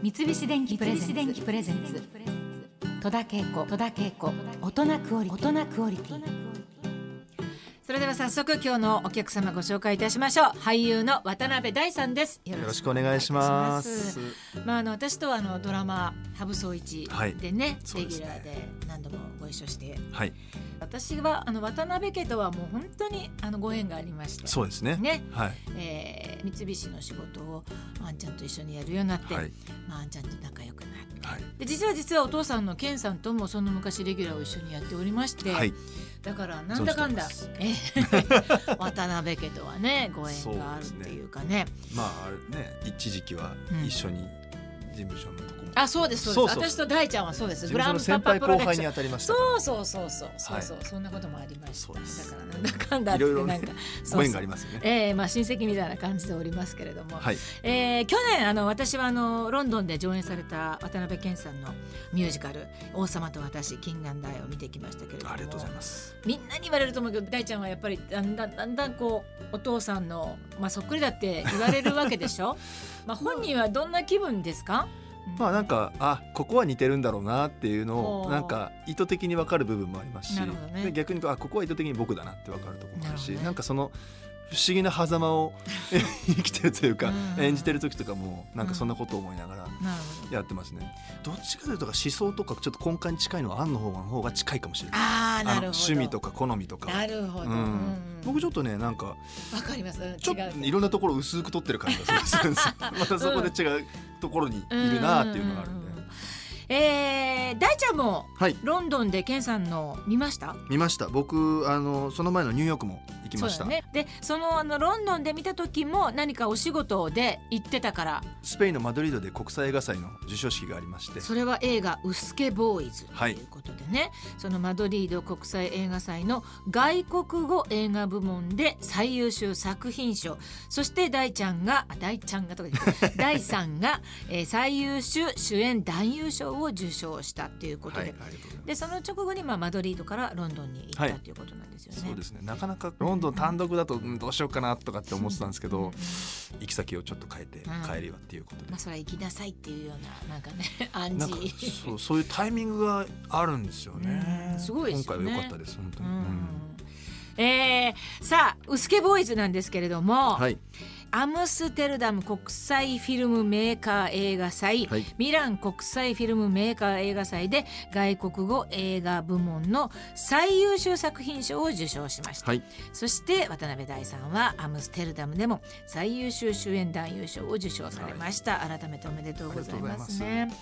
三菱電機プレゼンツ。戸田恵子。戸田恵子。大人クオリティ。大人クオリティ。それでは早速今日のお客様ご紹介いたしましょう。俳優の渡辺大さんです。よろしくお願いします。まああの私とはあのドラマハブソイチでね、はい、レギュラーで何度もご一緒して、はい私はあの渡辺家とはもう本当にあのご縁がありまして。そうですね。ね。はい。えー三菱の仕事をあんちゃんと一緒にやるようになって、はい。まあ、あんちゃんと仲良くなって。はい。で実は実はお父さんの健さんともその昔レギュラーを一緒にやっておりまして、はい。だからなんだかんだええ 渡辺家とはねご縁があるっていうかね。まああれね一時期はうん。一緒に事務所のとあそうですそうです。私と大ちゃんはそうです。事務所の先輩後輩に当たりました。そうそうそうそう。そうはい。そう、そんなこともありました。だからなんだかんだってなんか。ご縁がありすますよね。ええまあ親戚みたいな感じでおりますけれども、はい。えー去年あの私はあのロンドンで上演された渡辺謙さんのミュージカル「王様と私金眼大」を見てきましたけれども。ありがとうございます。みんなに言われると思うけど大ちゃんはやっぱりだんだんだんだんこうお父さんの、まあ、そっくりだって言われるわけでしょ？まあ本人はどんな気分ですか？まあなんかあここは似てるんだろうなっていうのをなんか意図的に分かる部分もありますしね。で逆にあここは意図的に僕だなって分かるところもあるしね。なんかその不思議な狭間を 生きてるというかうん演じてる時とかもなんかそんなことを思いながらやってますね。どっちかというと思想とかちょっと根幹に近いのはアンの方の方が近いかもしれない。ああなるほど。趣味とか好みとか。なるほど、ううん。ん僕ちょっとねなんかわかります。ちょっといろんなところ薄く取ってる感じがするんですよ。またそこで違うところにいるなっていうのがあるんで。うううえー、大ちゃんもはい。ロンドンでケンさんの見ました？見ました。僕あのその前のニューヨークも行きました、ね、でそのあのロンドンで見た時も何かお仕事で行ってたから。スペインのマドリードで国際映画祭の授賞式がありまして。それは映画「ウスケボーイズ」とはい。いうことでね、そのマドリード国際映画祭の外国語映画部門で最優秀作品賞。そして大ちゃんがあ大ちゃんがとか言って大さんが、えー最優秀主演男優賞を受賞したということで、はいでその直後に、まあ、マドリードからロンドンに行った、はい。ということなんですよね。そうですね。なかなかロンドン単独だと、うんどうしようかなとかって思ってたんですけど、うんうん行き先をちょっと変えてうん。帰りはっていうことで。まあ、それは行きなさいっていうようななんかね暗なんか示。そうそういうタイミングがあるんですよね。うんすごいですよね。今回は良かったです本当に。ううんんえーさあウスケボーイズなんですけれども、はい。アムステルダム国際フィルムメーカー映画祭、はい。ミラン国際フィルムメーカー映画祭で外国語映画部門の最優秀作品賞を受賞しました、はい。そして渡辺大さんはアムステルダムでも最優秀主演男優賞を受賞されました、改めておめでとうございますあね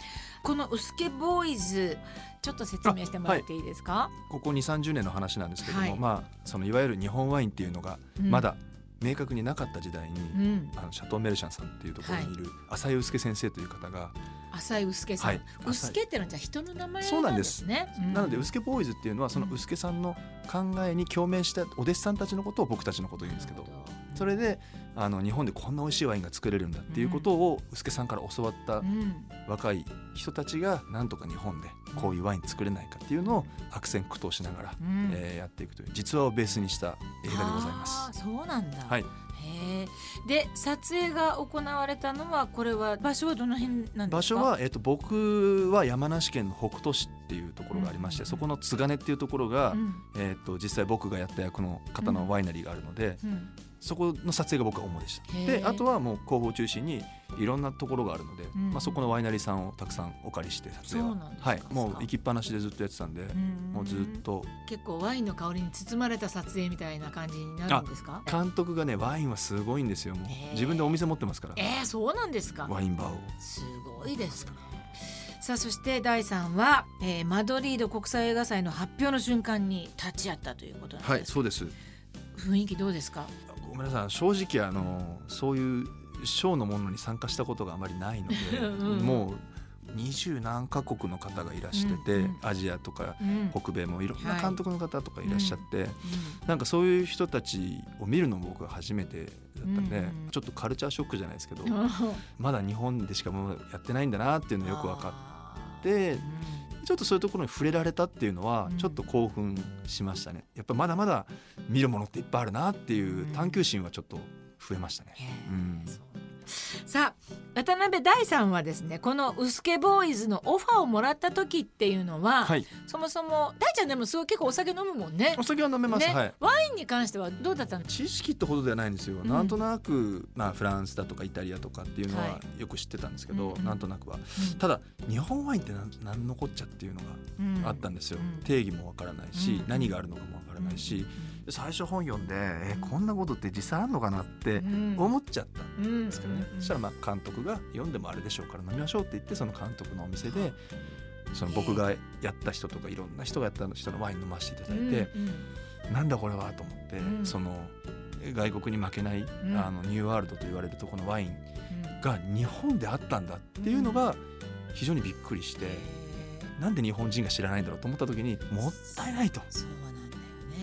このウスケボーイズちょっと説明してもらっていいですか、ここ2 3 0年の話なんですけども、はい。まあそのいわゆる日本ワインっていうのがうん。まだ明確になかった時代に、うん、あのシャトー・メルシャンさんっていうところにいる浅井祐介先生という方が、浅井臼介さん、はい。臼介ってのはじゃあ人の名前そうなんです。すね。なので臼介ボーイズっていうのはその臼介さんの考えに共鳴したお弟子さんたちのことを僕たちのことを言うんですけどそれであの日本でこんな美味しいワインが作れるんだっていうことを臼介さんから教わったうん、若い人たちがなんとか日本でこういうワイン作れないかっていうのを悪戦苦闘しながら、うん。えーやっていくという実話をベースにした映画でございます。そうなんだ。はい、へえ。で撮影が行われたのはこれは場所はどの辺なんですか？場所は、えっと僕は山梨県の北杜市っていうところがありまして、うんそこの津金っていうところが、うんえっと実際僕がやった役の方のワイナリーがあるので、うんそこの撮影が僕は主でした。であとはもう広報中心にいろんなところがあるので、うん。まあ、そこのワイナリーさんをたくさんお借りして撮影は。はい、もう行きっぱなしでずっとやってたんで、んもうずっと。結構ワインの香りに包まれた撮影みたいな感じになるんですか？監督がねワインはすごいんですよ。もう自分でお店持ってますから。えー、そうなんですか？ワインバーを。すごいですね。さあそして第3は、えーマドリード国際映画祭の発表の瞬間に立ち会ったということなんです、はいそうです。雰囲気どうですか？ごめんなさい。正直あのそういうショーのものに参加したことがあまりないので うんもう二十何カ国の方がいらしてて、うんうん。アジアとかうん。北米もいろんなはい監督の方とかいらっしゃって、うなんかそういう人たちを見るのも僕は初めてだったんで、うんちょっとカルチャーショックじゃないですけど、ん。まだ日本でしかもうやってないんだなっていうのがよく分かってうんちょっとそういうところに触れられたっていうのはうん。ちょっと興奮しましたね。やっぱまだまだ見るものっていっぱいあるなっていう探求心はちょっと増えましたね。うんさあ渡辺大さんはですねこの「ウスケボーイズ」のオファーをもらった時っていうのは、はい。そもそも大ちゃんでもすごい結構お酒飲むもんね。お。酒は飲めます、ね。はい。ワインに関してはどうだったの？知識ってほどではないんですよ、うん。なんとなく、まあ、フランスだとかイタリアとかっていうのははよく知ってたんですけど、うんなんとなくは。ただ日本ワインって何何のこっちゃっていうのがあったんですよ、うん定義もわからないし、うん何があるのかもわからないし、で最初本読んでえこんなことって実際あるのかなって思っちゃったんですけどね、そしたらまあ監督が読んでもあれでしょうから飲みましょうって言ってその監督のお店でその僕がやった人とかいろんな人がやった人のワイン飲ませていただいて、なんだこれはと思って、うん。その外国に負けない、ん。あのニューワールドと言われるとこのワインが日本であったんだっていうのが非常にびっくりして、なんで日本人が知らないんだろうと思った時にもったいないと。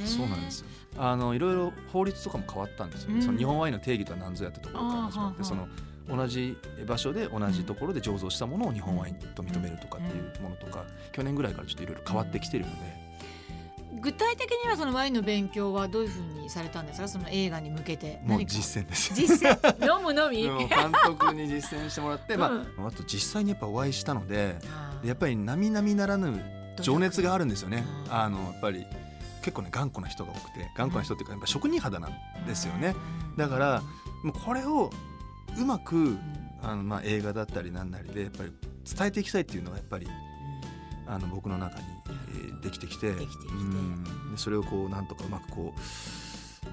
そうなんだよね。そうなんですよ。あのいろいろ法律とかも変わったんですよ、ね。うん。その日本ワインの定義とは何ぞやってところから始まってその同じ場所で同じところで醸造したものを日本ワインと認めるとかっていうものとか去年ぐらいからちょっといろいろ変わってきてるので。具体的にはそのワインの勉強はどういうふうにされたんですか？その映画に向けて。もう実践です。実践？飲むのみ？もう監督に実践してもらって、まうあ、あと実際にやっぱお会いしたのでやっぱり並々ならぬ情熱があるんですよね。うん。あのやっぱり結構ね頑固な人が多くて頑固な人っていうかやっぱ職人肌なんですよね。だからもうこれをうまくあのまあ映画だったりなんなりでやっぱり伝えていきたいっていうのがやっぱりあの僕の中に、えーできてきてできてきて。うん。でそれをこうなんとかうまくこ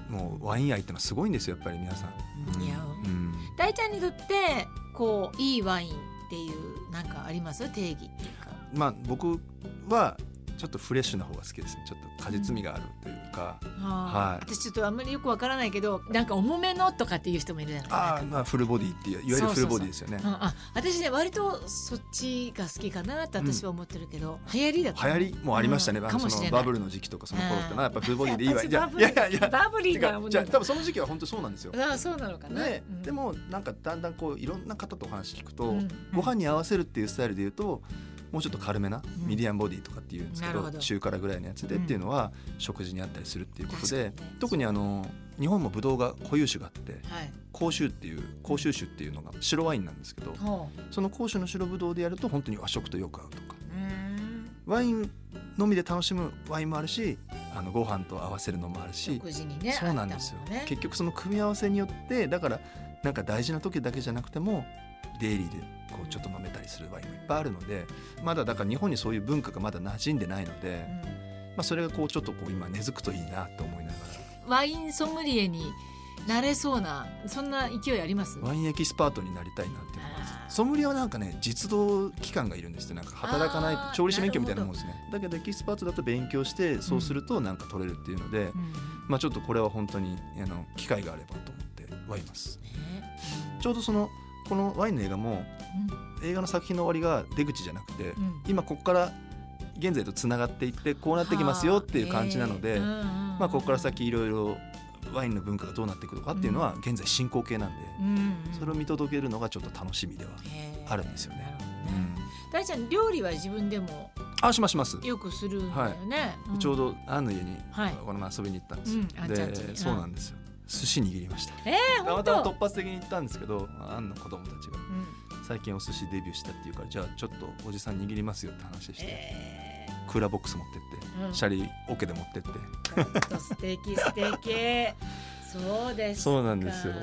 うもうワイン愛ってのはすごいんですよやっぱり皆さん。うん。いや。うん。大ちゃんにとってこういいワインっていうなんかあります？定義っていうか。まあ僕はちょっとフレッシュな方が好きですね。ちょっと果実味があるというか、ははい。私ちょっとあんまりよくわからないけどなんか重めのとかっていう人もいるじゃないですか。ああまあフルボディっていういわゆるフルボディですよね。うんあ私ね割とそっちが好きかなって私は思ってるけど、流行りだと流行りもありましたね、うん。あのかもしれない。そのバブルの時期とかその頃ってのはやっぱフルボディでいいわ。私いやいやいやいや。バブリーな違もう。んじゃあ多分その時期は本当そうなんですよ。あそうなのかな、で、うん。でもなんかだんだんこういろんな方とお話聞くと、うん。ご飯に合わせるっていうスタイルで言うともうちょっと軽めな、うん。ミディアンボディとかっていうんですけど中辛ぐらいのやつでっていうのは食事にあったりするっていうことで、特にあの日本もブドウが固有種があってはい。甲州っていう甲州種っていうのが白ワインなんですけどほその甲州の白ブドウでやると本当に和食とよく合うとか。ワインのみで楽しむワインもあるしあのご飯と合わせるのもあるし食事にねそうなんですよ、ね。結局その組み合わせによってだからなんか大事な時だけじゃなくてもデイリーでこうちょっと飲めたりするワインもいっぱいあるのでまだだから日本にそういう文化がまだ馴染んでないので、まあ、それがこうちょっとこう今根付くといいなと思いながうんワインソムリエになれそうなそんな勢いあります？らワインエキスパートになりたいなっていうのがソムリエはなんかね実動期間がいるんですってなんか働かない調理師免許みたいなもんですね。だけどエキスパートだと勉強してそうするとなんか取れるっていうので、うん。まあちょっとこれは本当にあの機会があればと思ってはいます。ね。ちょうどそのこのワインの映画も映画の作品の終わりが出口じゃなくて、うん。うん今ここから現在とつながっていってこうなってきますよっていう感じなので、えうんうんうんまあ、ここから先いろいろワインの文化がどうなっていくのかっていうのは現在進行形なんで、うんうん。それを見届けるのがちょっと楽しみではあるんですよね。大ちゃん料理は自分でもあしますします、よくするんだよね、ん。ちょうどアンの家にはい。この前遊びに行ったんですよ、うん。でそうなんですよ寿司握りました。えー、本たまたま当突発的に行ったんですけどアンの子供たちが。うん。最近お寿司デビューしたっていうからじゃあちょっとおじさん握りますよって話して、えクーラーボックス持ってって、うん。シャリオケで持ってって。素敵素敵。そうですか。そうなんですよ。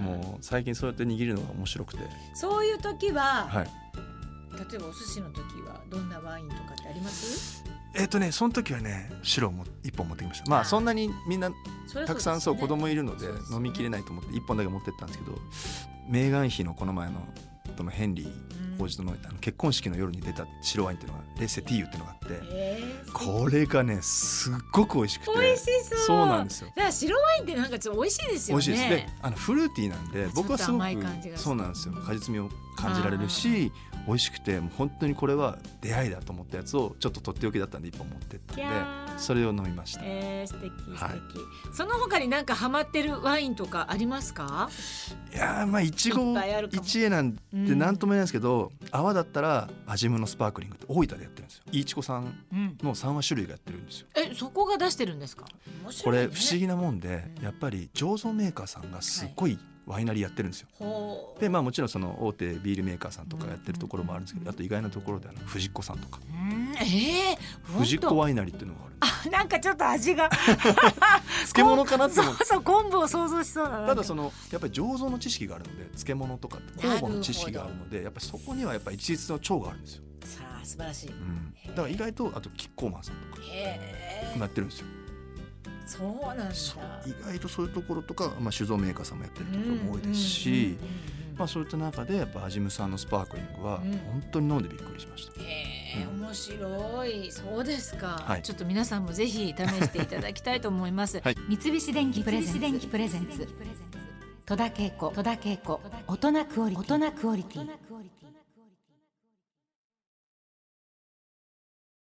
もう最近そうやって握るのが面白くて。そういう時は、はい。例えばお寿司の時はどんなワインとかってあります？えっ、とねその時はね白をも一本持ってきました。まあそんなにみんなたくさんそう子供いるので飲みきれないと思って一本だけ持ってったんですけどメーガン妃のこの前のとのヘンリーうん王子とのあの結婚式の夜に出た白ワインっていうのがレセティーユっていうのがあってえー、これがねすっごく美味しくて美味しそう。そうなんですよだから白ワインってなんかちょっと美味しいですよね。美味しいです。であのフルーティーなんで僕はすごくそうなんですよ。果実味を感じられるし美味しくてもう本当にこれは出会いだと思ったやつをちょっととっておきだったんで一本持ってったんでそれを飲みました。えー、素敵素敵、はいその他になんかハマってるワインとかありますか？いやーまあいちいご一会なんて何とも言えないですけど、泡だったら味ムのスパークリングって大分でやってるんですよ。いちこさんうんの3話種類がやってるんですよ。えそこが出してるんですか？面これ不思議なもんでやっぱり醸造メーカーさんがすっごいワイナリーやってるんですよ。でまあもちろんその大手ビールメーカーさんとかやってるところもあるんですけど、あと意外なところであの藤子さんとか、ええー、藤子ワイナリーっていうのがあるあなんかちょっと味が。漬物かなって思う。そうそう昆布を想像しそうな。ただそのやっぱり醸造の知識があるので漬物とか酵母の知識があるのでやっぱりそこにはやっぱり一律の腸があるんですよ。さあ素晴らしい、うん、だから意外とあとキッコーマンさんとかなってるんですよそうなんだ。意外とそういうところとか、まあ、酒造メーカーさんもやってるところも多いですし、まあ、そういった中でやっぱアジムさんのスパークリングは本当に飲んでびっくりしました。へえ、面白い。そうですか、はい、ちょっと皆さんもぜひ試していただきたいと思います、はい、三菱電機プレゼンツ。戸田恵子。戸田恵子。大人クオリティ